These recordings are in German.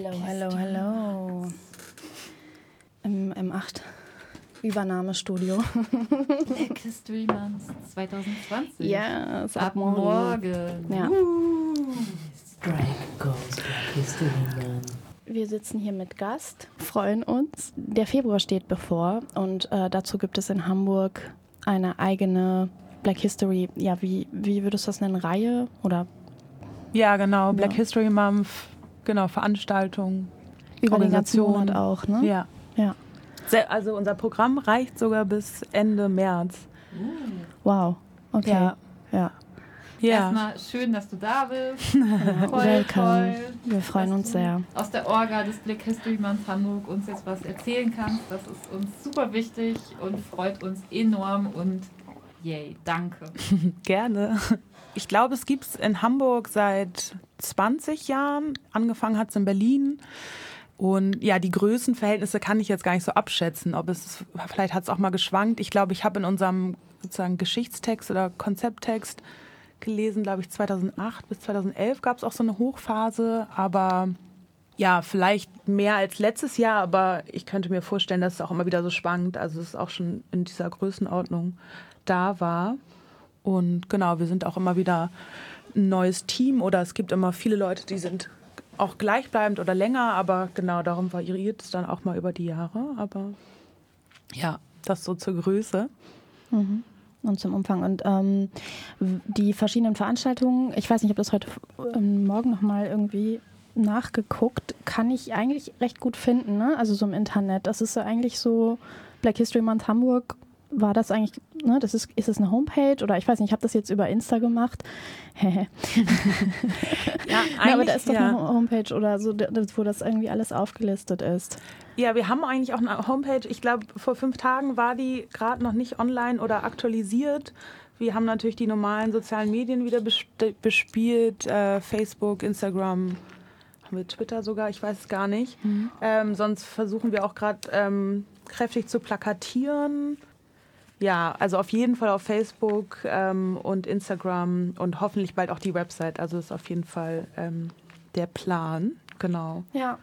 Hello, hello, hello. Im M8 Übernahmestudio. Black History Month 2020. Ja, yes, ab, ab morgen. morgen. Ja. Strike goes Black History Month. Wir sitzen hier mit Gast, freuen uns. Der Februar steht bevor und äh, dazu gibt es in Hamburg eine eigene Black History, ja, wie, wie würdest du das nennen, Reihe oder? Ja, genau, Black ja. History Month, genau, Veranstaltung. Über den ganzen Monat auch, ne? Ja. ja. Also unser Programm reicht sogar bis Ende März. Wow, okay. Ja. ja. Ja. Erstmal schön, dass du da bist. Voll, Welcome. Toll, Wir freuen uns sehr. Aus der Orga des Black History Month Hamburg uns jetzt was erzählen kannst. Das ist uns super wichtig und freut uns enorm und yay, danke. Gerne. Ich glaube, es gibt es in Hamburg seit 20 Jahren. Angefangen hat es in Berlin. Und ja, die Größenverhältnisse kann ich jetzt gar nicht so abschätzen. Ob es, vielleicht hat es auch mal geschwankt. Ich glaube, ich habe in unserem sozusagen Geschichtstext oder Konzepttext gelesen, glaube ich, 2008 bis 2011 gab es auch so eine Hochphase, aber ja, vielleicht mehr als letztes Jahr, aber ich könnte mir vorstellen, dass es auch immer wieder so schwankt. Also es ist auch schon in dieser Größenordnung da war. Und genau, wir sind auch immer wieder ein neues Team oder es gibt immer viele Leute, die sind auch gleichbleibend oder länger, aber genau darum variiert es dann auch mal über die Jahre. Aber ja, das so zur Größe. Mhm und zum Umfang. Und ähm, die verschiedenen Veranstaltungen, ich weiß nicht, ob das heute ähm, Morgen nochmal irgendwie nachgeguckt, kann ich eigentlich recht gut finden, ne? Also so im Internet. Das ist ja eigentlich so Black History Month Hamburg war das eigentlich, ne, das ist, ist es eine Homepage oder ich weiß nicht, ich habe das jetzt über Insta gemacht. ja, ja, aber da ist doch ja. eine Homepage oder so, wo das irgendwie alles aufgelistet ist. Ja, wir haben eigentlich auch eine Homepage. Ich glaube, vor fünf Tagen war die gerade noch nicht online oder aktualisiert. Wir haben natürlich die normalen sozialen Medien wieder bespielt, äh, Facebook, Instagram, haben wir Twitter sogar, ich weiß es gar nicht. Mhm. Ähm, sonst versuchen wir auch gerade ähm, kräftig zu plakatieren ja, also auf jeden Fall auf Facebook ähm, und Instagram und hoffentlich bald auch die Website. Also ist auf jeden Fall ähm, der Plan, genau. Ja.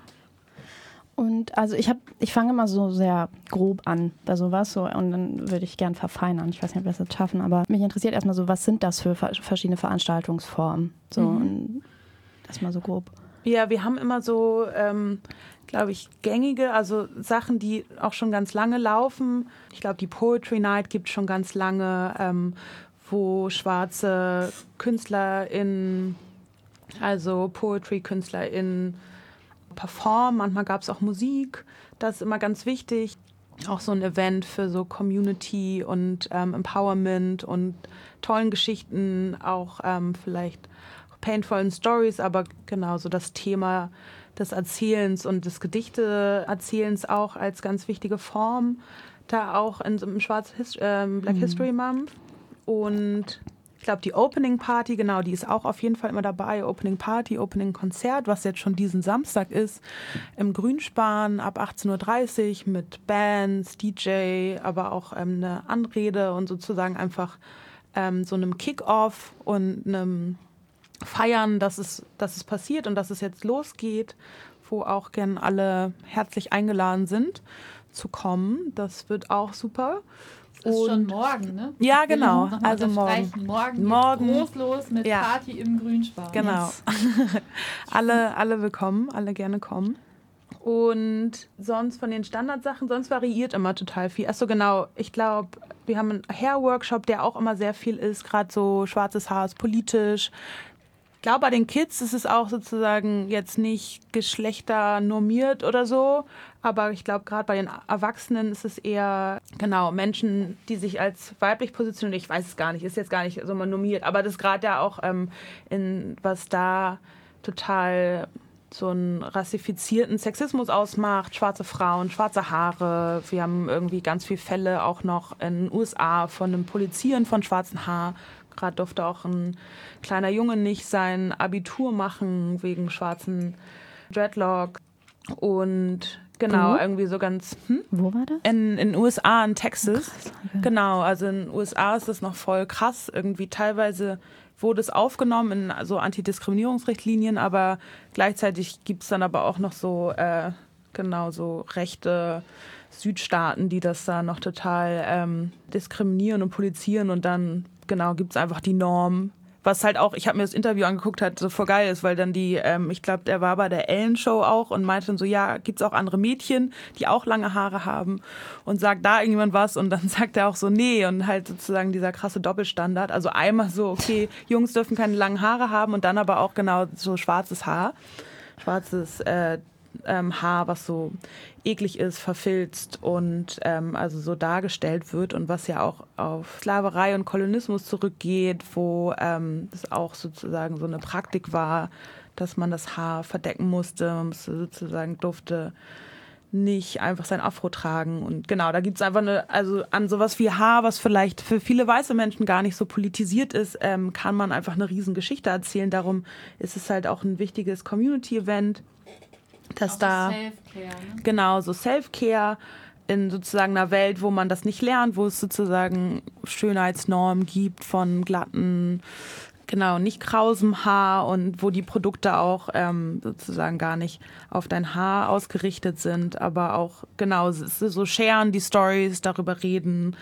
Und also ich habe, ich fange immer so sehr grob an bei sowas so und dann würde ich gern verfeinern. Ich weiß nicht, ob wir das jetzt schaffen, aber mich interessiert erstmal so, was sind das für verschiedene Veranstaltungsformen? So mhm. erstmal so grob. Ja, wir haben immer so, ähm, glaube ich, gängige, also Sachen, die auch schon ganz lange laufen. Ich glaube, die Poetry Night gibt schon ganz lange, ähm, wo schwarze KünstlerInnen, also Poetry-KünstlerInnen performen. Manchmal gab es auch Musik. Das ist immer ganz wichtig. Auch so ein Event für so Community und ähm, Empowerment und tollen Geschichten, auch ähm, vielleicht painvollen Stories, aber genauso das Thema des Erzählens und des Gedichteerzählens auch als ganz wichtige Form, da auch in so einem Schwarz Hist äh, Black mhm. History Month. Und ich glaube, die Opening Party, genau, die ist auch auf jeden Fall immer dabei. Opening Party, Opening Konzert, was jetzt schon diesen Samstag ist, im Grünspan ab 18.30 Uhr mit Bands, DJ, aber auch ähm, eine Anrede und sozusagen einfach ähm, so einem Kick-Off und einem feiern, dass es, dass es passiert und dass es jetzt losgeht, wo auch gern alle herzlich eingeladen sind zu kommen. Das wird auch super. Das ist und schon morgen, ne? Ja, genau. Also morgen. Morgen, morgen groß los mit ja. Party im Grünspan. Genau. alle, alle willkommen, alle gerne kommen. Und sonst von den Standardsachen, sonst variiert immer total viel. Achso, genau. Ich glaube, wir haben einen Hair-Workshop, der auch immer sehr viel ist. Gerade so schwarzes Haar ist politisch glaube, bei den Kids ist es auch sozusagen jetzt nicht geschlechternormiert oder so. Aber ich glaube, gerade bei den Erwachsenen ist es eher, genau, Menschen, die sich als weiblich positionieren. Ich weiß es gar nicht, ist jetzt gar nicht so mal normiert. Aber das gerade ja auch, ähm, in, was da total so einen rassifizierten Sexismus ausmacht, schwarze Frauen, schwarze Haare. Wir haben irgendwie ganz viele Fälle auch noch in den USA von einem Polizieren von schwarzen Haar Gerade durfte auch ein kleiner Junge nicht sein Abitur machen wegen schwarzen Dreadlock. Und genau, Wo? irgendwie so ganz. Hm? Wo war das? In den USA, in Texas. Krass, okay. Genau, also in den USA ist das noch voll krass. Irgendwie teilweise wurde es aufgenommen in so Antidiskriminierungsrichtlinien, aber gleichzeitig gibt es dann aber auch noch so, äh, genau, so rechte Südstaaten, die das da noch total ähm, diskriminieren und polizieren und dann, genau, gibt es einfach die Norm, was halt auch, ich habe mir das Interview angeguckt, hat so voll geil ist, weil dann die, ähm, ich glaube, der war bei der Ellen Show auch und meinte dann so, ja, gibt's auch andere Mädchen, die auch lange Haare haben und sagt da irgendjemand was und dann sagt er auch so, nee und halt sozusagen dieser krasse Doppelstandard. Also einmal so, okay, Jungs dürfen keine langen Haare haben und dann aber auch genau so schwarzes Haar, schwarzes äh, ähm, Haar, was so eklig ist, verfilzt und ähm, also so dargestellt wird und was ja auch auf Sklaverei und Kolonismus zurückgeht, wo ähm, es auch sozusagen so eine Praktik war, dass man das Haar verdecken musste, sozusagen durfte nicht einfach sein Afro tragen. Und genau, da gibt es einfach eine, also an sowas wie Haar, was vielleicht für viele weiße Menschen gar nicht so politisiert ist, ähm, kann man einfach eine Riesengeschichte erzählen. Darum ist es halt auch ein wichtiges Community-Event dass Auch da so Self-Care, ne? genau so Self-Care in sozusagen einer Welt, wo man das nicht lernt, wo es sozusagen Schönheitsnormen gibt von glatten, genau, nicht krausem Haar und wo die Produkte auch ähm, sozusagen gar nicht auf dein Haar ausgerichtet sind, aber auch genau so sharen die Stories, darüber reden,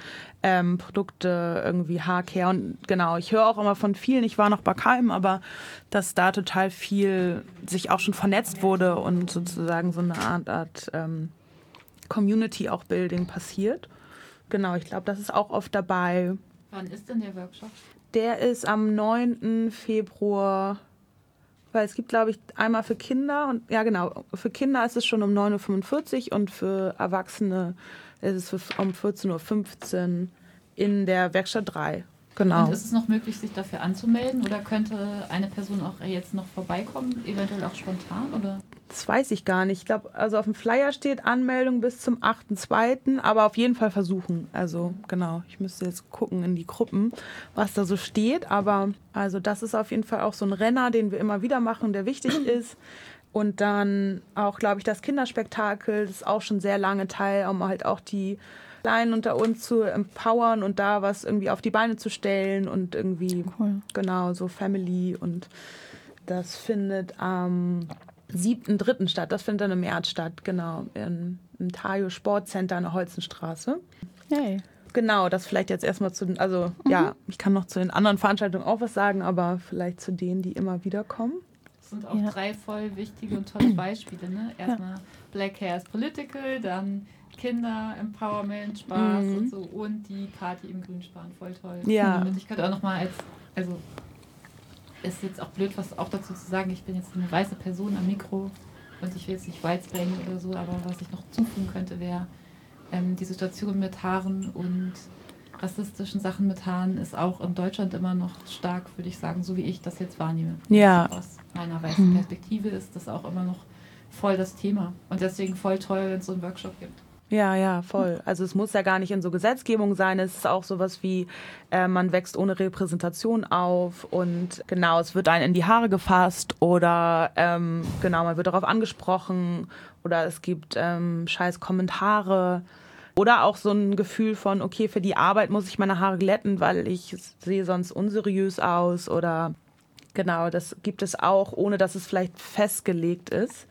ähm, Produkte irgendwie Haarcare und genau, ich höre auch immer von vielen, ich war noch bei keinem, aber dass da total viel sich auch schon vernetzt wurde und sozusagen so eine Art, Art ähm, Community auch Building passiert. Genau, ich glaube, das ist auch oft dabei. Wann ist denn der Workshop? Der ist am 9. Februar, weil es gibt, glaube ich, einmal für Kinder und ja genau, für Kinder ist es schon um 9.45 Uhr und für Erwachsene ist es um 14.15 Uhr in der Werkstatt 3. Genau. Und ist es noch möglich, sich dafür anzumelden oder könnte eine Person auch jetzt noch vorbeikommen, eventuell auch spontan? Oder? Das weiß ich gar nicht. Ich glaube, also auf dem Flyer steht Anmeldung bis zum 8.2., aber auf jeden Fall versuchen. Also genau, ich müsste jetzt gucken in die Gruppen, was da so steht. Aber also das ist auf jeden Fall auch so ein Renner, den wir immer wieder machen, der wichtig ist. Und dann auch, glaube ich, das Kinderspektakel, das ist auch schon sehr lange Teil, um halt auch die Kleinen unter uns zu empowern und da was irgendwie auf die Beine zu stellen und irgendwie, Cool. genau, so Family und das findet am 7.3. statt. Das findet dann im März statt, genau, im, im Tajo Sportcenter an der Holzenstraße. Yay. Genau, das vielleicht jetzt erstmal zu den, also ja, ich kann noch zu den anderen Veranstaltungen auch was sagen, aber vielleicht zu denen, die immer wieder kommen. Das sind auch Ja. drei voll wichtige und tolle Beispiele. Ne? Erstmal Black Hair is Political, dann Kinder, Empowerment, Spaß Mhm. und so und die Party im Grünspan. Voll toll. Ja. Und ich könnte auch nochmal als, also ist jetzt auch blöd, was auch dazu zu sagen, ich bin jetzt eine weiße Person am Mikro und ich will jetzt nicht Whitesplaining oder so, aber was ich noch zufügen könnte, wäre ähm, die Situation mit Haaren und rassistischen Sachen mit Haaren ist auch in Deutschland immer noch stark, würde ich sagen, so wie ich das jetzt wahrnehme. Ja. Aus meiner weißen Mhm. Perspektive ist das auch immer noch voll das Thema. Und deswegen voll toll, wenn es so einen Workshop gibt. Ja, ja, voll. Also es muss ja gar nicht in so Gesetzgebung sein. Es ist auch sowas wie, äh, man wächst ohne Repräsentation auf und genau, es wird einem in die Haare gefasst oder ähm, genau, man wird darauf angesprochen oder es gibt ähm, scheiß Kommentare. Oder auch so ein Gefühl von, okay, für die Arbeit muss ich meine Haare glätten, weil ich sehe sonst unseriös aus oder genau, das gibt es auch, ohne dass es vielleicht festgelegt ist,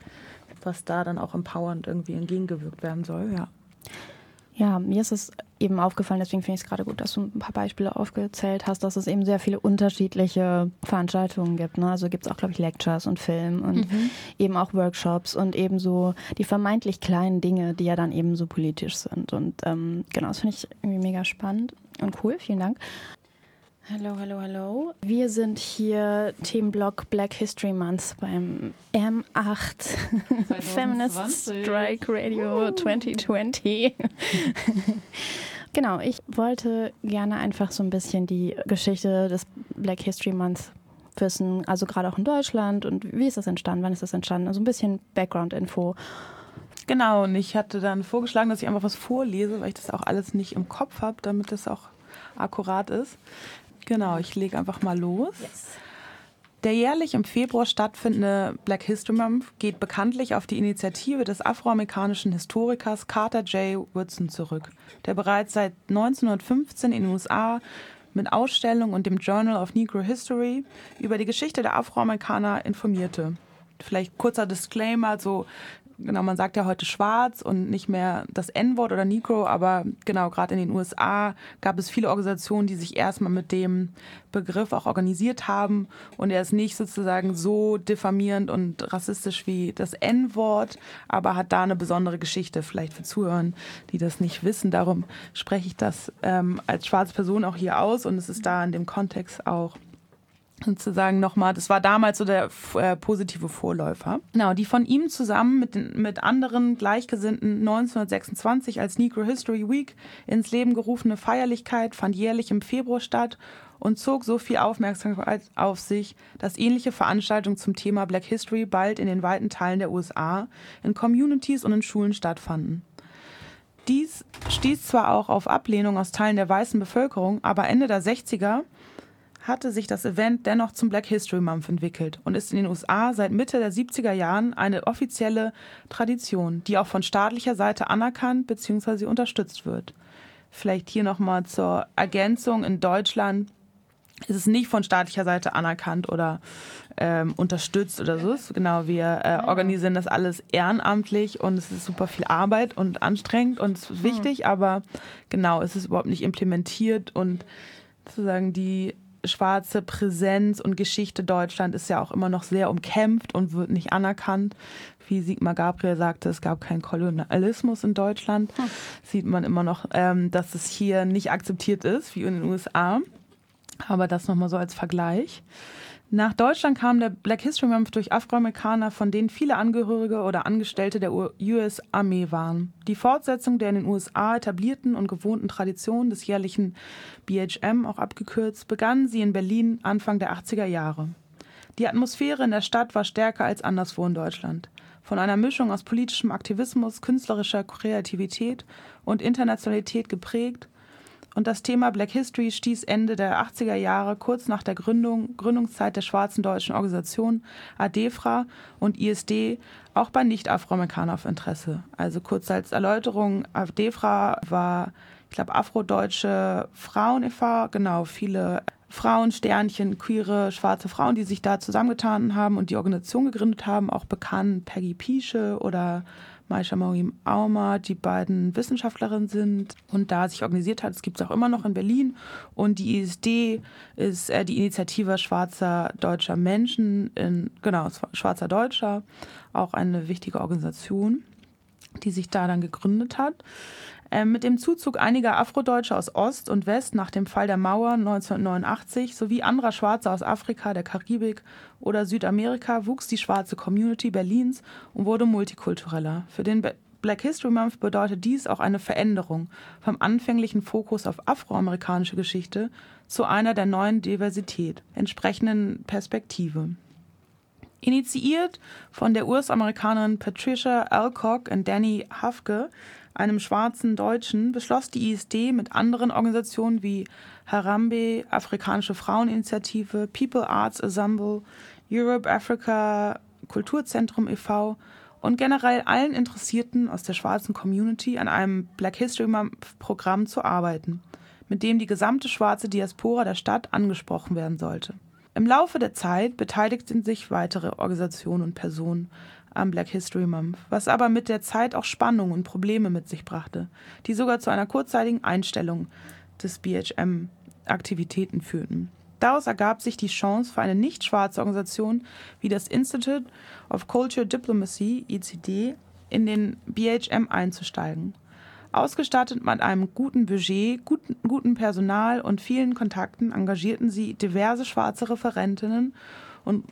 was da dann auch empowernd irgendwie entgegengewirkt werden soll, ja. Ja, mir ist es eben aufgefallen, deswegen finde ich es gerade gut, dass du ein paar Beispiele aufgezählt hast, dass es eben sehr viele unterschiedliche Veranstaltungen gibt. Ne? Also gibt es auch, glaube ich, Lectures und Film und eben auch Workshops und eben so die vermeintlich kleinen Dinge, die ja dann eben so politisch sind. Und ähm, genau, das finde ich irgendwie mega spannend und cool. Vielen Dank. Hallo, hallo, hallo. Wir sind hier Themenblock Black History Month beim M8 Feminist 2020. Strike Radio 2020. genau, ich wollte gerne einfach so ein bisschen die Geschichte des Black History Month wissen, also gerade auch in Deutschland und wie ist das entstanden, wann ist das entstanden, also ein bisschen Background-Info. Genau, und ich hatte dann vorgeschlagen, dass ich einfach was vorlese, weil ich das auch alles nicht im Kopf habe, damit das auch akkurat ist. Genau, ich lege einfach mal los. Der jährlich im Februar stattfindende Black History Month geht bekanntlich auf die Initiative des afroamerikanischen Historikers Carter J. Woodson zurück, der bereits seit 1915 in den USA mit Ausstellungen und dem Journal of Negro History über die Geschichte der Afroamerikaner informierte. Vielleicht kurzer Disclaimer, so genau, man sagt ja heute schwarz und nicht mehr das N-Wort oder Negro, aber genau, gerade in den USA gab es viele Organisationen, die sich erstmal mit dem Begriff auch organisiert haben und er ist nicht sozusagen so diffamierend und rassistisch wie das N-Wort, aber hat da eine besondere Geschichte, vielleicht für Zuhörer, die das nicht wissen. Darum spreche ich das ähm, als schwarze Person auch hier aus und es ist da in dem Kontext auch sozusagen nochmal, das war damals so der äh, positive Vorläufer. Genau, die von ihm zusammen mit, den, mit anderen Gleichgesinnten 1926 als Negro History Week ins Leben gerufene Feierlichkeit fand jährlich im Februar statt und zog so viel Aufmerksamkeit auf sich, dass ähnliche Veranstaltungen zum Thema Black History bald in den weiten Teilen der USA in Communities und in Schulen stattfanden. Dies stieß zwar auch auf Ablehnung aus Teilen der weißen Bevölkerung, aber Ende der 60er hatte sich das Event dennoch zum Black History Month entwickelt und ist in den USA seit Mitte der 70er Jahren eine offizielle Tradition, die auch von staatlicher Seite anerkannt bzw. unterstützt wird. Vielleicht hier nochmal zur Ergänzung. In Deutschland ist es nicht von staatlicher Seite anerkannt oder ähm, unterstützt oder so. Genau, wir äh, organisieren das alles ehrenamtlich und es ist super viel Arbeit und anstrengend und es ist hm. wichtig, aber genau, es ist überhaupt nicht implementiert und sozusagen die schwarze Präsenz und Geschichte Deutschland ist ja auch immer noch sehr umkämpft und wird nicht anerkannt. Wie Sigmar Gabriel sagte, es gab keinen Kolonialismus in Deutschland. Hm. Sieht man immer noch, ähm, dass es hier nicht akzeptiert ist, wie in den USA. Aber das nochmal so als Vergleich. Nach Deutschland kam der Black History Month durch Afroamerikaner, von denen viele Angehörige oder Angestellte der US-Armee waren. Die Fortsetzung der in den USA etablierten und gewohnten Tradition des jährlichen BHM, auch abgekürzt, begann sie in Berlin Anfang der 80er Jahre. Die Atmosphäre in der Stadt war stärker als anderswo in Deutschland. Von einer Mischung aus politischem Aktivismus, künstlerischer Kreativität und Internationalität geprägt, und das Thema Black History stieß Ende der 80er Jahre, kurz nach der Gründung, Gründungszeit der schwarzen deutschen Organisation ADEFRA und ISD, auch bei Nicht-Afroamerikanern auf Interesse. Also kurz als Erläuterung, ADEFRA war, ich glaube, afrodeutsche Frauen e.V., genau, viele Frauen, Sternchen, queere, schwarze Frauen, die sich da zusammengetan haben und die Organisation gegründet haben, auch bekannt Peggy Piesche oder Maisha Maureen Auma, die beiden Wissenschaftlerinnen sind und da sich organisiert hat. Es gibt es auch immer noch in Berlin. Und die ISD ist äh, die Initiative Schwarzer Deutscher Menschen, in, genau, Schwarzer Deutscher, auch eine wichtige Organisation, die sich da dann gegründet hat. Ähm, mit dem Zuzug einiger Afrodeutsche aus Ost und West nach dem Fall der Mauer 1989 sowie anderer Schwarzer aus Afrika, der Karibik oder Südamerika wuchs die schwarze Community Berlins und wurde multikultureller. Für den Black History Month bedeutet dies auch eine Veränderung vom anfänglichen Fokus auf afroamerikanische Geschichte zu einer der neuen Diversität, entsprechenden Perspektive. Initiiert von der US-Amerikanerin Patricia Alcock und Danny Hafke einem schwarzen Deutschen, beschloss die ISD mit anderen Organisationen wie Harambe, Afrikanische Fraueninitiative, People Arts Ensemble, Europe Africa Kulturzentrum e.V. und generell allen Interessierten aus der schwarzen Community an einem Black History Month Programm zu arbeiten, mit dem die gesamte schwarze Diaspora der Stadt angesprochen werden sollte. Im Laufe der Zeit beteiligten sich weitere Organisationen und Personen am Black History Month, was aber mit der Zeit auch Spannungen und Probleme mit sich brachte, die sogar zu einer kurzzeitigen Einstellung des BHM-Aktivitäten führten. Daraus ergab sich die Chance für eine nicht schwarze Organisation wie das Institute of Culture Diplomacy, ICD, in den BHM einzusteigen. Ausgestattet mit einem guten Budget, guten, guten Personal und vielen Kontakten engagierten sie diverse schwarze Referentinnen und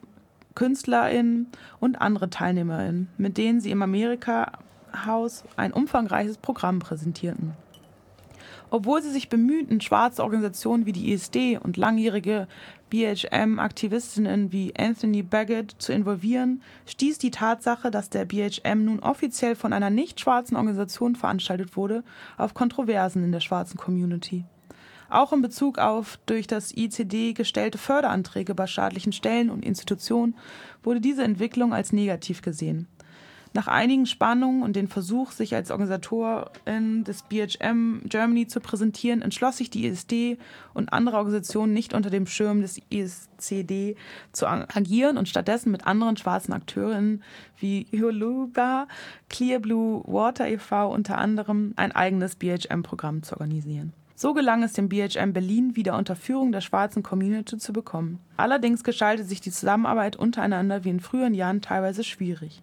KünstlerInnen und andere TeilnehmerInnen, mit denen sie im Amerika-Haus ein umfangreiches Programm präsentierten. Obwohl sie sich bemühten, schwarze Organisationen wie die ISD und langjährige BHM-Aktivistinnen wie Anthony Baggett zu involvieren, stieß die Tatsache, dass der BHM nun offiziell von einer nicht schwarzen Organisation veranstaltet wurde, auf Kontroversen in der schwarzen Community. Auch in Bezug auf durch das ICD gestellte Förderanträge bei staatlichen Stellen und Institutionen wurde diese Entwicklung als negativ gesehen. Nach einigen Spannungen und dem Versuch, sich als Organisatorin des BHM Germany zu präsentieren, entschloss sich die ISD und andere Organisationen nicht unter dem Schirm des ISCD zu agieren und stattdessen mit anderen schwarzen Akteurinnen wie Huluga, Clear Blue Water e.V. unter anderem ein eigenes BHM-Programm zu organisieren. So gelang es dem BHM Berlin wieder unter Führung der schwarzen Community zu bekommen. Allerdings gestaltet sich die Zusammenarbeit untereinander wie in früheren Jahren teilweise schwierig.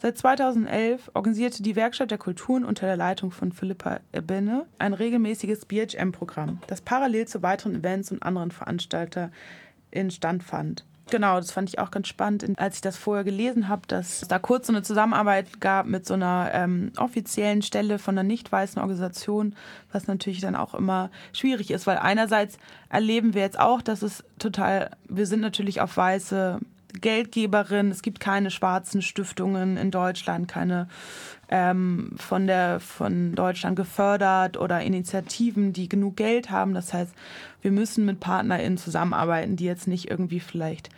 Seit 2011 organisierte die Werkstatt der Kulturen unter der Leitung von Philippa Ebene ein regelmäßiges BHM-Programm, das parallel zu weiteren Events und anderen Veranstaltern in Stand fand. Genau, das fand ich auch ganz spannend, als ich das vorher gelesen habe, dass es da kurz so eine Zusammenarbeit gab mit so einer ähm, offiziellen Stelle von einer nicht weißen Organisation, was natürlich dann auch immer schwierig ist, weil einerseits erleben wir jetzt auch, dass es total, wir sind natürlich auf weiße Geldgeberin. Es gibt keine schwarzen Stiftungen in Deutschland, keine ähm, von, der, von Deutschland gefördert oder Initiativen, die genug Geld haben. Das heißt, wir müssen mit PartnerInnen zusammenarbeiten, die jetzt nicht irgendwie vielleicht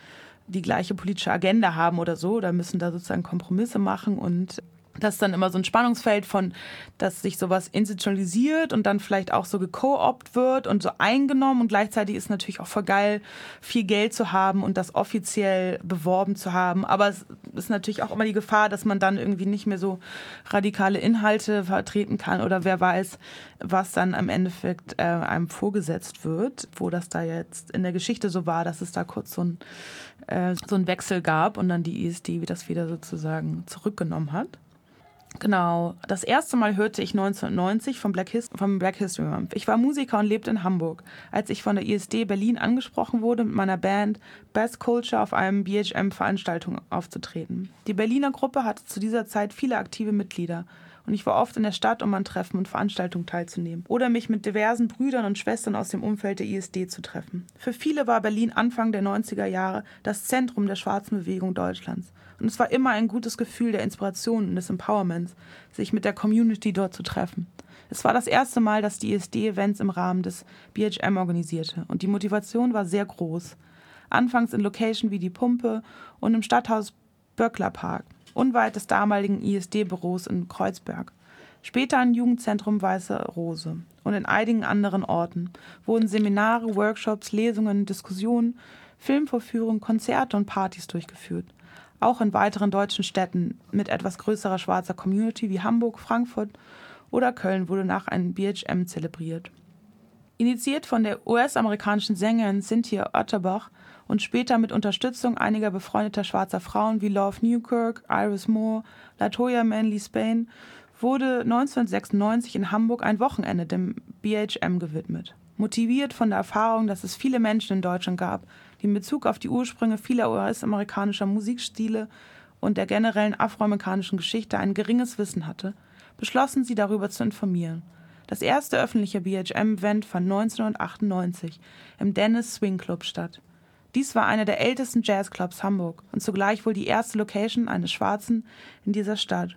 die gleiche politische Agenda haben oder so, oder müssen da sozusagen Kompromisse machen und das ist dann immer so ein Spannungsfeld von, dass sich sowas institutionalisiert und dann vielleicht auch so gekoopt wird und so eingenommen und gleichzeitig ist natürlich auch voll geil, viel Geld zu haben und das offiziell beworben zu haben. Aber es ist natürlich auch immer die Gefahr, dass man dann irgendwie nicht mehr so radikale Inhalte vertreten kann oder wer weiß, was dann im Endeffekt äh, einem vorgesetzt wird, wo das da jetzt in der Geschichte so war, dass es da kurz so ein, äh, so ein Wechsel gab und dann die ISD das wieder sozusagen zurückgenommen hat. Genau, das erste Mal hörte ich 1990 vom Black, Hist vom Black History Month. Ich war Musiker und lebte in Hamburg. Als ich von der ISD Berlin angesprochen wurde, mit meiner Band Best Culture auf einem BHM-Veranstaltung aufzutreten. Die Berliner Gruppe hatte zu dieser Zeit viele aktive Mitglieder und ich war oft in der Stadt, um an Treffen und Veranstaltungen teilzunehmen oder mich mit diversen Brüdern und Schwestern aus dem Umfeld der ISD zu treffen. Für viele war Berlin Anfang der 90er Jahre das Zentrum der schwarzen Bewegung Deutschlands. Und es war immer ein gutes Gefühl der Inspiration und des Empowerments, sich mit der Community dort zu treffen. Es war das erste Mal, dass die ISD Events im Rahmen des BHM organisierte und die Motivation war sehr groß. Anfangs in Location wie die Pumpe und im Stadthaus Böckler Park unweit des damaligen ISD-Büros in Kreuzberg. Später im Jugendzentrum Weiße Rose und in einigen anderen Orten wurden Seminare, Workshops, Lesungen, Diskussionen, Filmvorführungen, Konzerte und Partys durchgeführt. Auch in weiteren deutschen Städten mit etwas größerer schwarzer Community wie Hamburg, Frankfurt oder Köln wurde nach einem BHM zelebriert. Initiiert von der US-amerikanischen Sängerin Cynthia Otterbach und später mit Unterstützung einiger befreundeter schwarzer Frauen wie Love Newkirk, Iris Moore, Latoya Manley Spain wurde 1996 in Hamburg ein Wochenende dem BHM gewidmet. Motiviert von der Erfahrung, dass es viele Menschen in Deutschland gab, die in Bezug auf die Ursprünge vieler US-amerikanischer Musikstile und der generellen afroamerikanischen Geschichte ein geringes Wissen hatte, beschlossen sie darüber zu informieren. Das erste öffentliche BHM-Event fand 1998 im Dennis Swing Club statt. Dies war einer der ältesten Jazzclubs Hamburg und zugleich wohl die erste Location eines Schwarzen in dieser Stadt.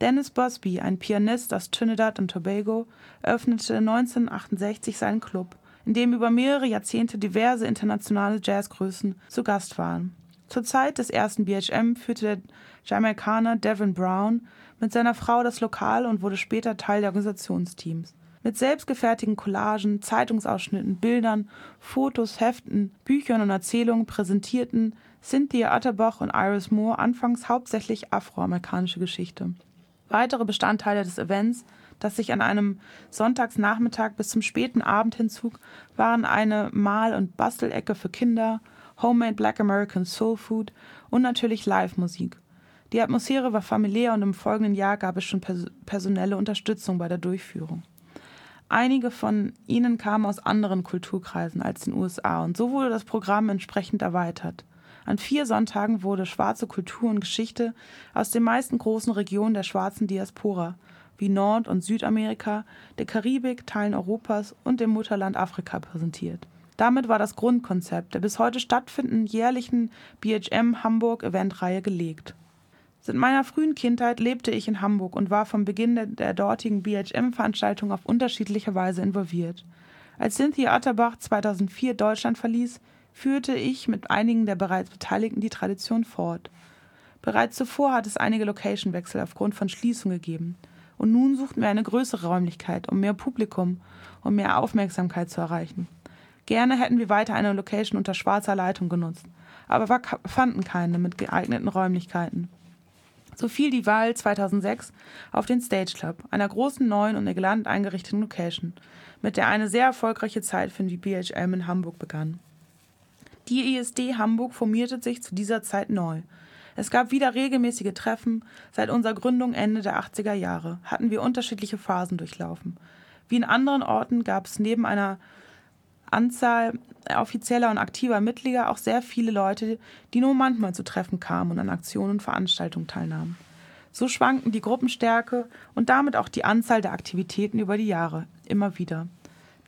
Dennis Busby, ein Pianist aus Trinidad und Tobago, öffnete 1968 seinen Club, in dem über mehrere Jahrzehnte diverse internationale Jazzgrößen zu Gast waren. Zur Zeit des ersten BHM führte der Jamaikaner Devin Brown mit seiner Frau das Lokal und wurde später Teil der Organisationsteams. Mit selbstgefertigten Collagen, Zeitungsausschnitten, Bildern, Fotos, Heften, Büchern und Erzählungen präsentierten Cynthia Atterbach und Iris Moore anfangs hauptsächlich afroamerikanische Geschichte. Weitere Bestandteile des Events, das sich an einem Sonntagsnachmittag bis zum späten Abend hinzog, waren eine Mal- und Bastelecke für Kinder, Homemade Black American Soul Food und natürlich Live-Musik. Die Atmosphäre war familiär und im folgenden Jahr gab es schon personelle Unterstützung bei der Durchführung. Einige von ihnen kamen aus anderen Kulturkreisen als den USA und so wurde das Programm entsprechend erweitert. An vier Sonntagen wurde schwarze Kultur und Geschichte aus den meisten großen Regionen der schwarzen Diaspora, wie Nord- und Südamerika, der Karibik, Teilen Europas und dem Mutterland Afrika präsentiert. Damit war das Grundkonzept der bis heute stattfindenden jährlichen BHM Hamburg Eventreihe gelegt. Seit meiner frühen Kindheit lebte ich in Hamburg und war vom Beginn der, dortigen BHM-Veranstaltung auf unterschiedliche Weise involviert. Als Cynthia Atterbach 2004 Deutschland verließ, führte ich mit einigen der bereits Beteiligten die Tradition fort. Bereits zuvor hat es einige Location-Wechsel aufgrund von Schließung gegeben. Und nun suchten wir eine größere Räumlichkeit, um mehr Publikum und mehr Aufmerksamkeit zu erreichen. Gerne hätten wir weiter eine Location unter schwarzer Leitung genutzt, aber wir fanden keine mit geeigneten Räumlichkeiten. So fiel die Wahl 2006 auf den Stage Club, einer großen neuen und elegant eingerichteten Location, mit der eine sehr erfolgreiche Zeit für die BHM in Hamburg begann. Die ISD Hamburg formierte sich zu dieser Zeit neu. Es gab wieder regelmäßige Treffen. Seit unserer Gründung Ende der 80er Jahre hatten wir unterschiedliche Phasen durchlaufen. Wie in anderen Orten gab es neben einer Anzahl offizieller und aktiver Mitglieder auch sehr viele Leute, die nur manchmal zu Treffen kamen und an Aktionen und Veranstaltungen teilnahmen. So schwankten die Gruppenstärke und damit auch die Anzahl der Aktivitäten über die Jahre immer wieder.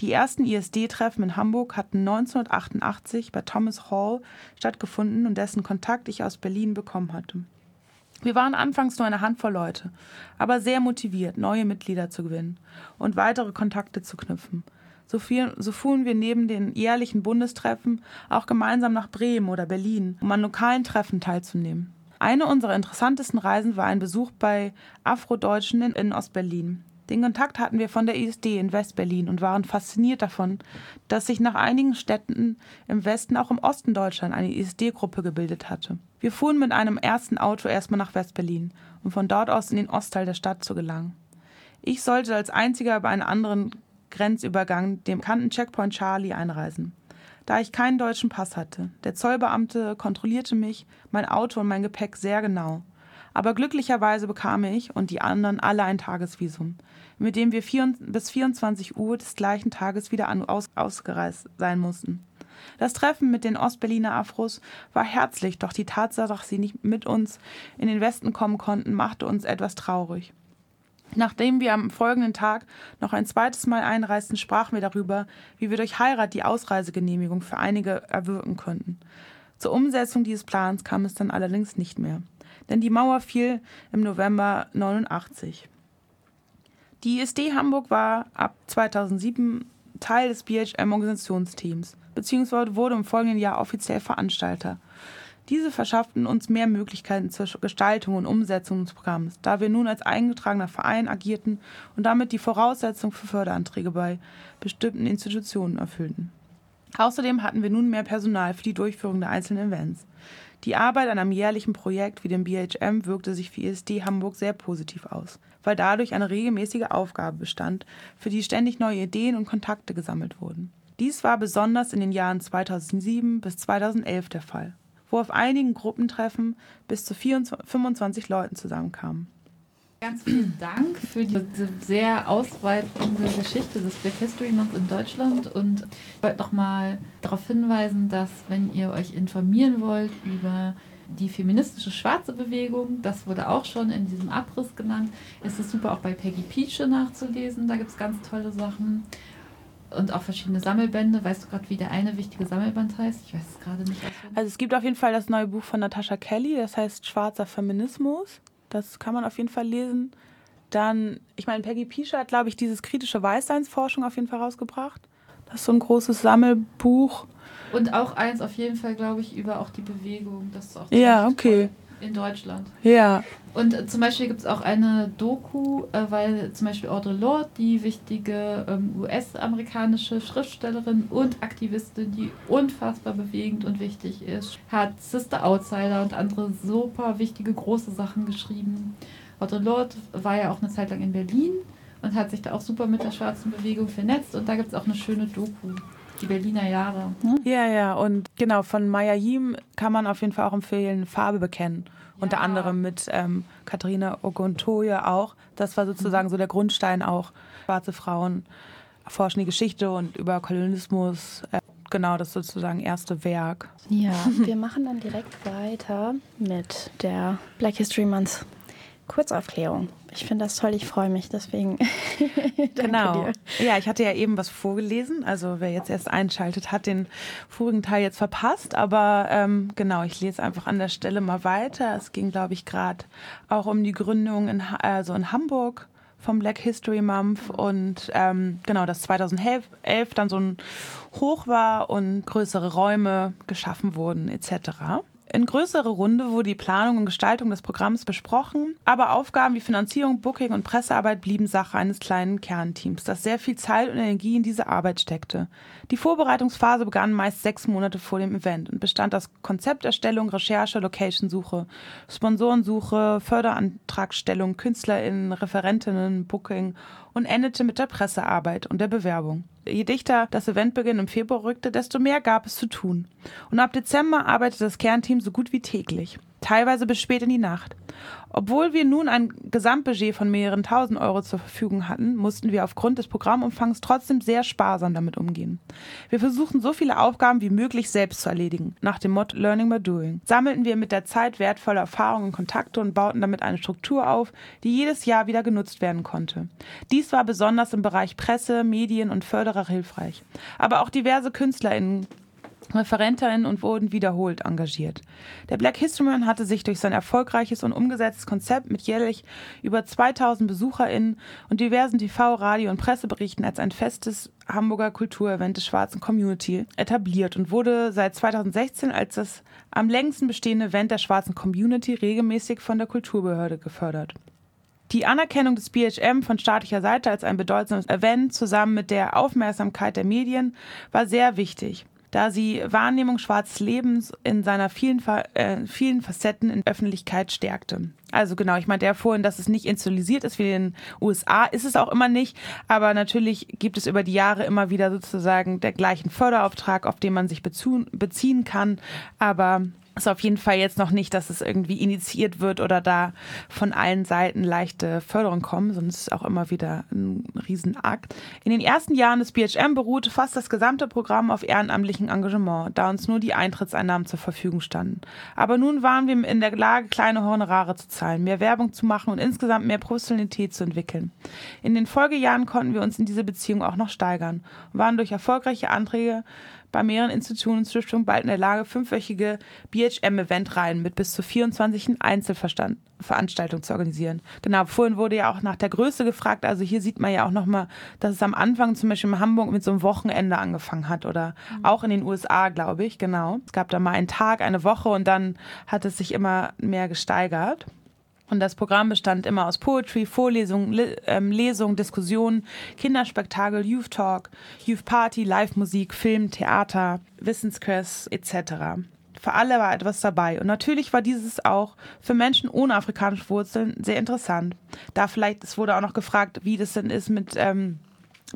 Die ersten ISD-Treffen in Hamburg hatten 1988 bei Thomas Hall stattgefunden und dessen Kontakt ich aus Berlin bekommen hatte. Wir waren anfangs nur eine Handvoll Leute, aber sehr motiviert, neue Mitglieder zu gewinnen und weitere Kontakte zu knüpfen. So, viel, so fuhren wir neben den jährlichen Bundestreffen auch gemeinsam nach Bremen oder Berlin, um an lokalen Treffen teilzunehmen. Eine unserer interessantesten Reisen war ein Besuch bei Afrodeutschen in, in Ostberlin. Den Kontakt hatten wir von der ISD in Westberlin und waren fasziniert davon, dass sich nach einigen Städten im Westen auch im Osten Deutschland eine ISD-Gruppe gebildet hatte. Wir fuhren mit einem ersten Auto erstmal nach Westberlin, um von dort aus in den Ostteil der Stadt zu gelangen. Ich sollte als einziger über einen anderen Grenzübergang, dem bekannten Checkpoint Charlie, einreisen. Da ich keinen deutschen Pass hatte. Der Zollbeamte kontrollierte mich, mein Auto und mein Gepäck sehr genau. Aber glücklicherweise bekam ich und die anderen alle ein Tagesvisum, mit dem wir vier, bis 24 Uhr des gleichen Tages wieder an, aus, ausgereist sein mussten. Das Treffen mit den Ostberliner Afros war herzlich, doch die Tatsache, dass sie nicht mit uns in den Westen kommen konnten, machte uns etwas traurig. Nachdem wir am folgenden Tag noch ein zweites Mal einreisten, sprachen wir darüber, wie wir durch Heirat die Ausreisegenehmigung für einige erwirken könnten. Zur Umsetzung dieses Plans kam es dann allerdings nicht mehr denn die Mauer fiel im November 89. Die ISD Hamburg war ab 2007 Teil des BHM-Organisationsteams, beziehungsweise wurde im folgenden Jahr offiziell Veranstalter. Diese verschafften uns mehr Möglichkeiten zur Gestaltung und Umsetzung des Programms, da wir nun als eingetragener Verein agierten und damit die Voraussetzung für Förderanträge bei bestimmten Institutionen erfüllten. Außerdem hatten wir nun mehr Personal für die Durchführung der einzelnen Events. Die Arbeit an einem jährlichen Projekt wie dem BHM wirkte sich für ISD Hamburg sehr positiv aus, weil dadurch eine regelmäßige Aufgabe bestand, für die ständig neue Ideen und Kontakte gesammelt wurden. Dies war besonders in den Jahren 2007 bis 2011 der Fall, wo auf einigen Gruppentreffen bis zu 24, 25 Leuten zusammenkamen. Ganz vielen Dank für diese sehr ausweitende Geschichte des Black History Month in Deutschland und ich wollte nochmal darauf hinweisen, dass wenn ihr euch informieren wollt über die feministische schwarze Bewegung, das wurde auch schon in diesem Abriss genannt, ist es super auch bei Peggy Peache nachzulesen, da gibt es ganz tolle Sachen und auch verschiedene Sammelbände. Weißt du gerade, wie der eine wichtige Sammelband heißt? Ich weiß es gerade nicht. Also es gibt auf jeden Fall das neue Buch von Natascha Kelly, das heißt Schwarzer Feminismus. Das kann man auf jeden Fall lesen. Dann, ich meine, Peggy Piescher hat, glaube ich, dieses kritische Weißseinsforschung auf jeden Fall rausgebracht. Das ist so ein großes Sammelbuch. Und auch eins auf jeden Fall, glaube ich, über auch die Bewegung. Das ist auch ja, okay. In Deutschland. Ja. Und äh, zum Beispiel gibt es auch eine Doku, äh, weil zum Beispiel Audre Lorde, die wichtige ähm, US-amerikanische Schriftstellerin und Aktivistin, die unfassbar bewegend und wichtig ist, hat Sister Outsider und andere super wichtige große Sachen geschrieben. Audre Lorde war ja auch eine Zeit lang in Berlin und hat sich da auch super mit der schwarzen Bewegung vernetzt und da gibt es auch eine schöne Doku. Die Berliner Jahre. Ja, ja, und genau, von Maya Yim kann man auf jeden Fall auch empfehlen, Farbe bekennen. Ja. Unter anderem mit ähm, Katharina Ogontoye auch. Das war sozusagen mhm. so der Grundstein auch. Schwarze Frauen erforschen die Geschichte und über Kolonialismus. Äh, genau, das sozusagen erste Werk. Ja, wir machen dann direkt weiter mit der Black History Month Kurzaufklärung. Ich finde das toll, ich freue mich, deswegen. genau. Dir. Ja, ich hatte ja eben was vorgelesen. Also wer jetzt erst einschaltet, hat den vorigen Teil jetzt verpasst. Aber ähm, genau, ich lese einfach an der Stelle mal weiter. Es ging, glaube ich, gerade auch um die Gründung in, also in Hamburg vom Black History Month und ähm, genau, dass 2011 dann so ein Hoch war und größere Räume geschaffen wurden etc. In größere Runde wurde die Planung und Gestaltung des Programms besprochen, aber Aufgaben wie Finanzierung, Booking und Pressearbeit blieben Sache eines kleinen Kernteams, das sehr viel Zeit und Energie in diese Arbeit steckte. Die Vorbereitungsphase begann meist sechs Monate vor dem Event und bestand aus Konzepterstellung, Recherche, Locationsuche, Sponsorensuche, Förderantragstellung, KünstlerInnen, Referentinnen, Booking und endete mit der Pressearbeit und der Bewerbung. Je dichter das Eventbeginn im Februar rückte, desto mehr gab es zu tun. Und ab Dezember arbeitete das Kernteam so gut wie täglich, teilweise bis spät in die Nacht. Obwohl wir nun ein Gesamtbudget von mehreren tausend Euro zur Verfügung hatten, mussten wir aufgrund des Programmumfangs trotzdem sehr sparsam damit umgehen. Wir versuchten so viele Aufgaben wie möglich selbst zu erledigen, nach dem Motto Learning by Doing. Sammelten wir mit der Zeit wertvolle Erfahrungen und Kontakte und bauten damit eine Struktur auf, die jedes Jahr wieder genutzt werden konnte. Dies war besonders im Bereich Presse, Medien und Förderer hilfreich. Aber auch diverse KünstlerInnen Referentinnen und wurden wiederholt engagiert. Der Black History Man hatte sich durch sein erfolgreiches und umgesetztes Konzept mit jährlich über 2000 BesucherInnen und diversen TV-, Radio- und Presseberichten als ein festes Hamburger Kulturevent des schwarzen Community etabliert und wurde seit 2016 als das am längsten bestehende Event der schwarzen Community regelmäßig von der Kulturbehörde gefördert. Die Anerkennung des BHM von staatlicher Seite als ein bedeutsames Event zusammen mit der Aufmerksamkeit der Medien war sehr wichtig da sie Wahrnehmung schwarzes Lebens in seiner vielen, äh, vielen Facetten in Öffentlichkeit stärkte. Also genau, ich meinte ja vorhin, dass es nicht institutionalisiert ist wie in den USA, ist es auch immer nicht, aber natürlich gibt es über die Jahre immer wieder sozusagen der gleichen Förderauftrag, auf den man sich beziehen kann, aber ist auf jeden Fall jetzt noch nicht, dass es irgendwie initiiert wird oder da von allen Seiten leichte Förderung kommen, sonst ist es auch immer wieder ein Riesenakt. In den ersten Jahren des BHM beruhte fast das gesamte Programm auf ehrenamtlichem Engagement, da uns nur die Eintrittseinnahmen zur Verfügung standen. Aber nun waren wir in der Lage, kleine Honorare zu zahlen, mehr Werbung zu machen und insgesamt mehr Professionalität zu entwickeln. In den Folgejahren konnten wir uns in diese Beziehung auch noch steigern und waren durch erfolgreiche Anträge bei mehreren Institutionen und Stiftungen bald in der Lage, fünfwöchige BHM-Eventreihen mit bis zu 24 Einzelveranstaltungen zu organisieren. Genau, vorhin wurde ja auch nach der Größe gefragt. Also hier sieht man ja auch nochmal, dass es am Anfang zum Beispiel in Hamburg mit so einem Wochenende angefangen hat oder mhm. auch in den USA, glaube ich, genau. Es gab da mal einen Tag, eine Woche und dann hat es sich immer mehr gesteigert. Und das Programm bestand immer aus Poetry, Vorlesungen, Le ähm, Lesungen, Diskussionen, Kinderspektakel, Youth Talk, Youth Party, Live-Musik, Film, Theater, Wissensquest etc. Für alle war etwas dabei. Und natürlich war dieses auch für Menschen ohne afrikanische Wurzeln sehr interessant. Da vielleicht, es wurde auch noch gefragt, wie das denn ist mit ähm,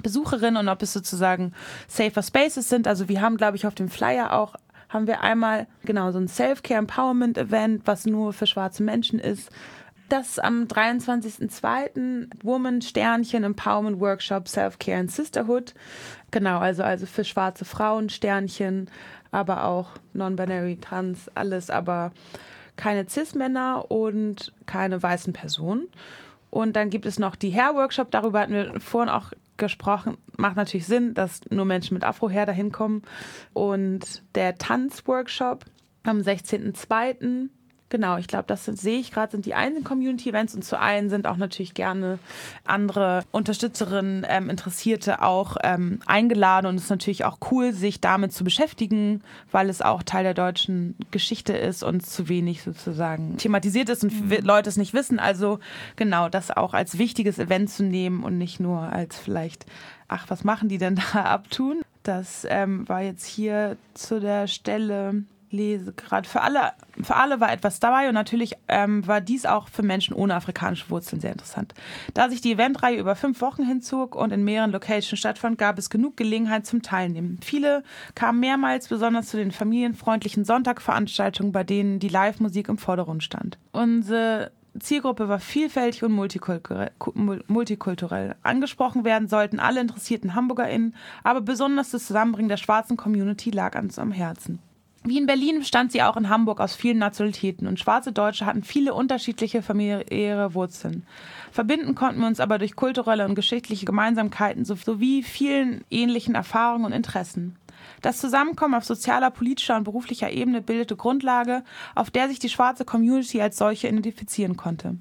Besucherinnen und ob es sozusagen safer Spaces sind. Also wir haben, glaube ich, auf dem Flyer auch haben wir einmal genau so ein Self-Care Empowerment Event, was nur für schwarze Menschen ist das am 23.02. Woman Sternchen Empowerment Workshop Self-Care and Sisterhood. Genau, also, also für schwarze Frauen Sternchen, aber auch Non-Binary, Trans, alles, aber keine Cis-Männer und keine weißen Personen. Und dann gibt es noch die Hair-Workshop, darüber hatten wir vorhin auch gesprochen. Macht natürlich Sinn, dass nur Menschen mit Afro-Hair dahin kommen. Und der Tanz-Workshop am 16.02. Genau, ich glaube, das sehe ich gerade, sind die einen Community-Events und zu allen sind auch natürlich gerne andere Unterstützerinnen, ähm, Interessierte auch ähm, eingeladen und es ist natürlich auch cool, sich damit zu beschäftigen, weil es auch Teil der deutschen Geschichte ist und zu wenig sozusagen thematisiert ist und mhm. Leute es nicht wissen. Also genau, das auch als wichtiges Event zu nehmen und nicht nur als vielleicht, ach, was machen die denn da abtun? Das ähm, war jetzt hier zu der Stelle lese gerade. Für alle, für alle war etwas dabei und natürlich ähm, war dies auch für Menschen ohne afrikanische Wurzeln sehr interessant. Da sich die Eventreihe über fünf Wochen hinzog und in mehreren Locations stattfand, gab es genug Gelegenheit zum Teilnehmen. Viele kamen mehrmals, besonders zu den familienfreundlichen Sonntagveranstaltungen, bei denen die Live-Musik im Vordergrund stand. Unsere Zielgruppe war vielfältig und multikulturell. Angesprochen werden sollten alle interessierten HamburgerInnen, aber besonders das Zusammenbringen der schwarzen Community lag uns am Herzen. Wie in Berlin stand sie auch in Hamburg aus vielen Nationalitäten und schwarze Deutsche hatten viele unterschiedliche familiäre Wurzeln. Verbinden konnten wir uns aber durch kulturelle und geschichtliche Gemeinsamkeiten sowie vielen ähnlichen Erfahrungen und Interessen. Das Zusammenkommen auf sozialer, politischer und beruflicher Ebene bildete Grundlage, auf der sich die schwarze Community als solche identifizieren konnte.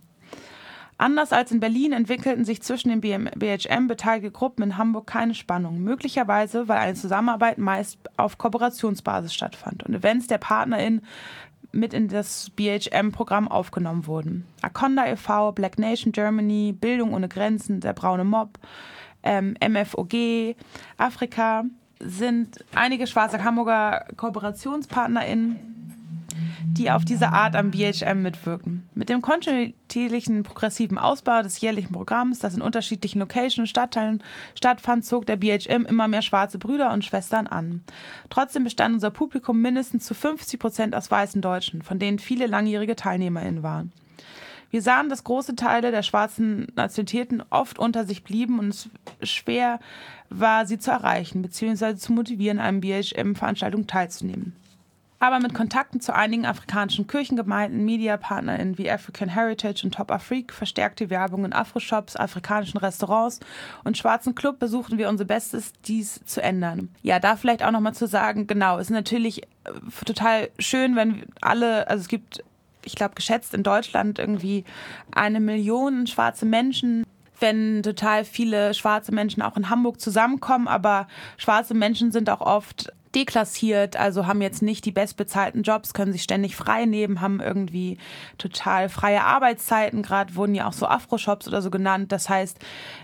Anders als in Berlin entwickelten sich zwischen den BHM beteiligten Gruppen in Hamburg keine Spannungen, möglicherweise weil eine Zusammenarbeit meist auf Kooperationsbasis stattfand und Events der PartnerInnen mit in das BHM-Programm aufgenommen wurden. Akonda e.V., Black Nation Germany, Bildung ohne Grenzen, der braune Mob, ähm, MFOG, Afrika sind einige schwarze Hamburger KooperationspartnerInnen, die auf diese Art am BHM mitwirken. Mit dem kontinuierlichen progressiven Ausbau des jährlichen Programms, das in unterschiedlichen Locations und Stadtteilen stattfand, zog der BHM immer mehr schwarze Brüder und Schwestern an. Trotzdem bestand unser Publikum mindestens zu 50 Prozent aus weißen Deutschen, von denen viele langjährige TeilnehmerInnen waren. Wir sahen, dass große Teile der schwarzen Nationalitäten oft unter sich blieben und es schwer war, sie zu erreichen bzw. zu motivieren, an einem BHM-Veranstaltung teilzunehmen. Aber mit Kontakten zu einigen afrikanischen Kirchengemeinden, Mediapartnerinnen wie African Heritage und Top Afrique, verstärkte Werbung in Afro-Shops, afrikanischen Restaurants und schwarzen Club besuchten wir unser Bestes, dies zu ändern. Ja, da vielleicht auch nochmal zu sagen, genau, ist natürlich äh, total schön, wenn alle, also es gibt, ich glaube, geschätzt in Deutschland irgendwie eine Million schwarze Menschen wenn total viele schwarze Menschen auch in Hamburg zusammenkommen, aber schwarze Menschen sind auch oft deklassiert, also haben jetzt nicht die bestbezahlten Jobs, können sich ständig frei nehmen, haben irgendwie total freie Arbeitszeiten. Gerade wurden ja auch so Afro-Shops oder so genannt. Das heißt,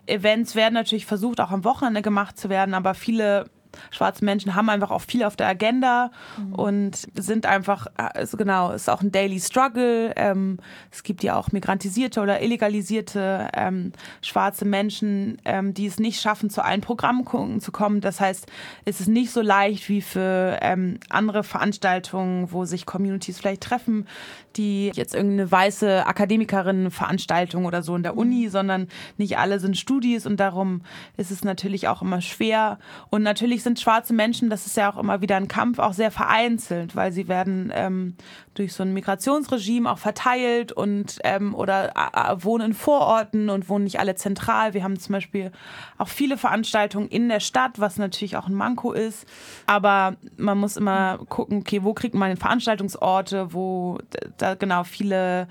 Events werden natürlich versucht, auch am Wochenende gemacht zu werden, aber viele schwarze Menschen haben einfach auch viel auf der Agenda mhm. und sind einfach, also genau, ist auch ein Daily Struggle. Ähm, es gibt ja auch migrantisierte oder illegalisierte ähm, schwarze Menschen, ähm, die es nicht schaffen, zu allen Programmen zu kommen. Das heißt, es ist nicht so leicht wie für ähm, andere Veranstaltungen, wo sich Communities vielleicht treffen, die jetzt irgendeine weiße Akademikerin-Veranstaltung oder so in der Uni, mhm. sondern nicht alle sind Studis und darum ist es natürlich auch immer schwer. Und natürlich sind schwarze Menschen, das ist ja auch immer wieder ein Kampf, auch sehr vereinzelt, weil sie werden ähm, durch so ein Migrationsregime auch verteilt und ähm, oder äh, wohnen in Vororten und wohnen nicht alle zentral. Wir haben zum Beispiel auch viele Veranstaltungen in der Stadt, was natürlich auch ein Manko ist. Aber man muss immer gucken, okay, wo kriegt man Veranstaltungsorte, wo da genau viele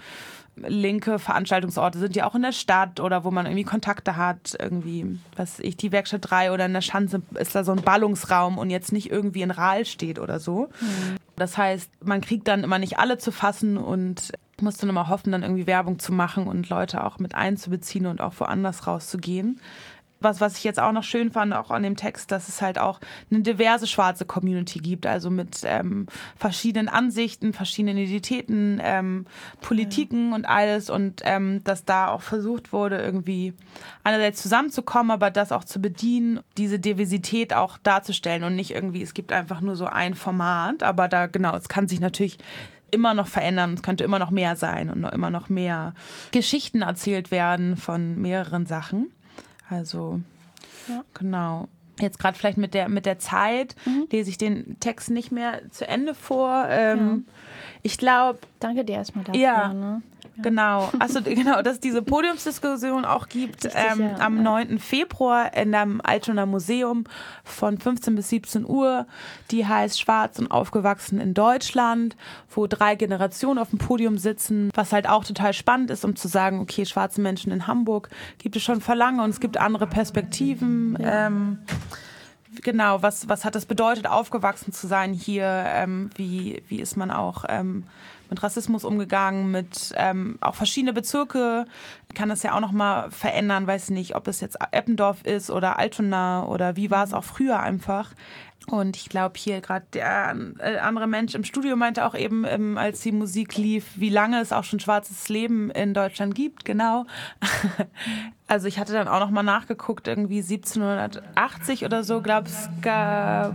linke Veranstaltungsorte sind ja auch in der Stadt oder wo man irgendwie Kontakte hat, irgendwie, was ich, die Werkstatt 3 oder in der Schanze ist da so ein Ballungsraum und jetzt nicht irgendwie in Rahl steht oder so. Mhm. Das heißt, man kriegt dann immer nicht alle zu fassen und muss dann immer hoffen, dann irgendwie Werbung zu machen und Leute auch mit einzubeziehen und auch woanders rauszugehen was, was ich jetzt auch noch schön fand, auch an dem Text, dass es halt auch eine diverse schwarze Community gibt, also mit ähm, verschiedenen Ansichten, verschiedenen Identitäten, ähm, Politiken ja. und alles und ähm, dass da auch versucht wurde, irgendwie einerseits zusammenzukommen, aber das auch zu bedienen, diese Diversität auch darzustellen und nicht irgendwie, es gibt einfach nur so ein Format, aber da genau, es kann sich natürlich immer noch verändern. Es könnte immer noch mehr sein und immer noch mehr Geschichten erzählt werden von mehreren Sachen. Also, ja. genau. Jetzt gerade vielleicht mit der, mit der Zeit mhm. lese ich den Text nicht mehr zu Ende vor. Ähm, ja. Ich glaube. Danke dir erstmal dafür. Ja, ne? Genau, also genau, dass es diese Podiumsdiskussion auch gibt Richtig, ähm, ja, am ja. 9. Februar in einem Altonaer Museum von 15 bis 17 Uhr. Die heißt Schwarz und aufgewachsen in Deutschland, wo drei Generationen auf dem Podium sitzen, was halt auch total spannend ist, um zu sagen, okay, schwarze Menschen in Hamburg gibt es schon verlange und es gibt andere Perspektiven. Ja. Ähm, genau, was, was hat es bedeutet, aufgewachsen zu sein hier? Ähm, wie, wie ist man auch ähm, mit Rassismus umgegangen, mit ähm, auch verschiedene Bezirke. Kann das ja auch nochmal verändern, weiß nicht, ob es jetzt Eppendorf ist oder Altona oder wie war es auch früher einfach. Und ich glaube, hier gerade der äh, andere Mensch im Studio meinte auch eben, ähm, als die Musik lief, wie lange es auch schon schwarzes Leben in Deutschland gibt, genau. also ich hatte dann auch noch mal nachgeguckt, irgendwie 1780 oder so, glaube ich, gab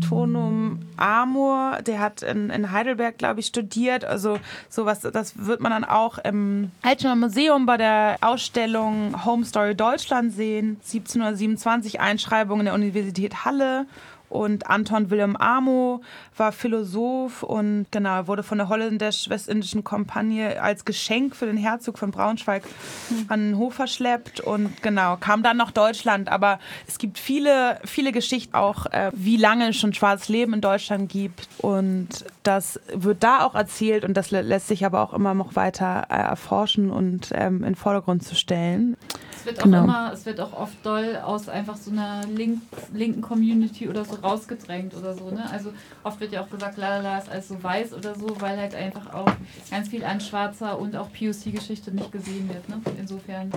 Tonum Amor, der hat in, in Heidelberg, glaube ich, studiert. Also sowas, das wird man dann auch im Altschner Museum bei der Ausstellung Home Story Deutschland sehen. 1727 Einschreibung in der Universität Halle und Anton Willem Amo war Philosoph und genau, wurde von der holländisch-westindischen Kompanie als Geschenk für den Herzog von Braunschweig mhm. an den Hof verschleppt und genau, kam dann nach Deutschland. Aber es gibt viele, viele Geschichten auch, äh, wie lange es schon schwarzes Leben in Deutschland gibt. Und das wird da auch erzählt und das lässt sich aber auch immer noch weiter äh, erforschen und ähm, in den Vordergrund zu stellen. Es wird auch Genau. immer, es wird auch oft doll aus einfach so einer link, linken Community oder so rausgedrängt oder so, ne? Also oft wird ja auch gesagt, lalala ist alles so weiß oder so, weil halt einfach auch ganz viel an schwarzer und auch POC-Geschichte nicht gesehen wird, ne? Insofern.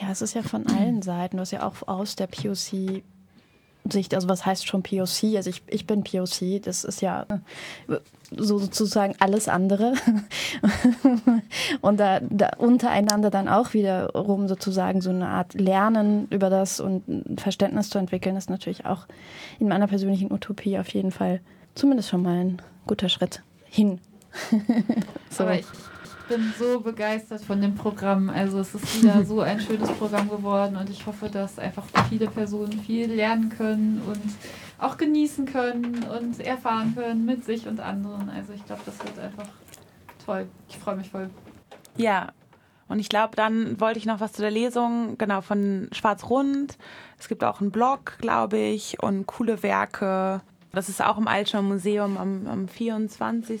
Ja, es ist ja von allen Seiten. Du hast ja auch aus der POC Sicht, also was heißt schon POC? Also ich, ich bin POC, das ist ja äh, so sozusagen alles andere. und da, da untereinander dann auch wiederum sozusagen so eine Art Lernen über das und Verständnis zu entwickeln, ist natürlich auch in meiner persönlichen Utopie auf jeden Fall zumindest schon mal ein guter Schritt hin. so. Aber ich bin so begeistert von dem Programm. Also es ist wieder so ein schönes Programm geworden und ich hoffe, dass einfach viele Personen viel lernen können und auch genießen können und erfahren können mit sich und anderen. Also ich glaube, das wird einfach toll. Ich freue mich voll. Ja, und ich glaube, dann wollte ich noch was zu der Lesung, genau, von Schwarz-Rund. Es gibt auch einen Blog, glaube ich, und coole Werke. Das ist auch im Altschner Museum am, am 24.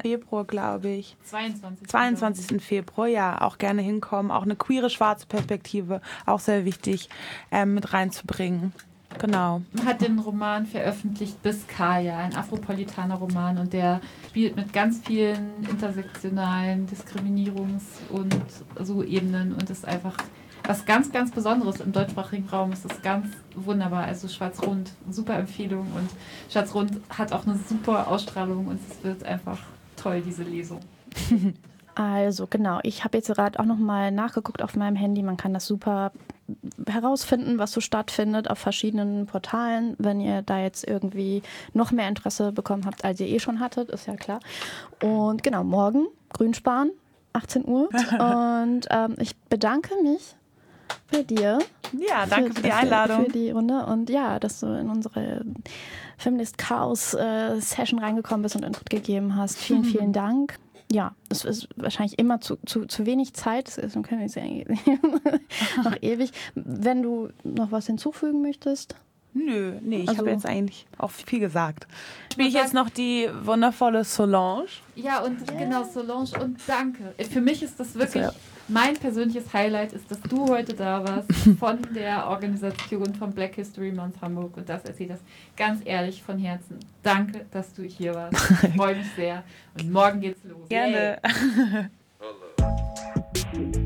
Februar, glaube ich. 22. 22. Februar, ja, auch gerne hinkommen. Auch eine queere schwarze Perspektive, auch sehr wichtig ähm, mit reinzubringen. Genau. hat den Roman veröffentlicht bis Kaya, ein afropolitaner Roman und der spielt mit ganz vielen intersektionalen Diskriminierungs- und so Ebenen und ist einfach was ganz, ganz Besonderes im deutschsprachigen Raum. Es ist ganz wunderbar. Also Schwarz-Rund, super Empfehlung und Schwarz-Rund hat auch eine super Ausstrahlung und es wird einfach toll, diese Lesung. Also genau, ich habe jetzt gerade auch noch mal nachgeguckt auf meinem Handy. Man kann das super herausfinden, was so stattfindet auf verschiedenen Portalen. Wenn ihr da jetzt irgendwie noch mehr Interesse bekommen habt, als ihr eh schon hattet, ist ja klar. Und genau, morgen Grünspan, 18 Uhr. Und ähm, ich bedanke mich bei dir. Ja, danke für die Einladung. Für die Runde und ja, dass du in unsere Feminist Chaos äh, Session reingekommen bist und Input gegeben hast. Vielen, vielen Dank. Ja, es ist wahrscheinlich immer zu, zu, zu wenig Zeit. Ist, können wir jetzt eigentlich noch ewig. Wenn du noch was hinzufügen möchtest. Nö, nee, ich Also- habe jetzt eigentlich auch viel gesagt. Spiele ich jetzt noch die wundervolle Solange? Ja, und genau, Solange und danke. Für mich ist das wirklich, ja. mein persönliches Highlight ist, dass du heute da warst von der Organisation von Black History Month Hamburg und das erzählt das ganz ehrlich von Herzen. Danke, dass du hier warst. Ich freue mich sehr. Und morgen geht's los. Gerne.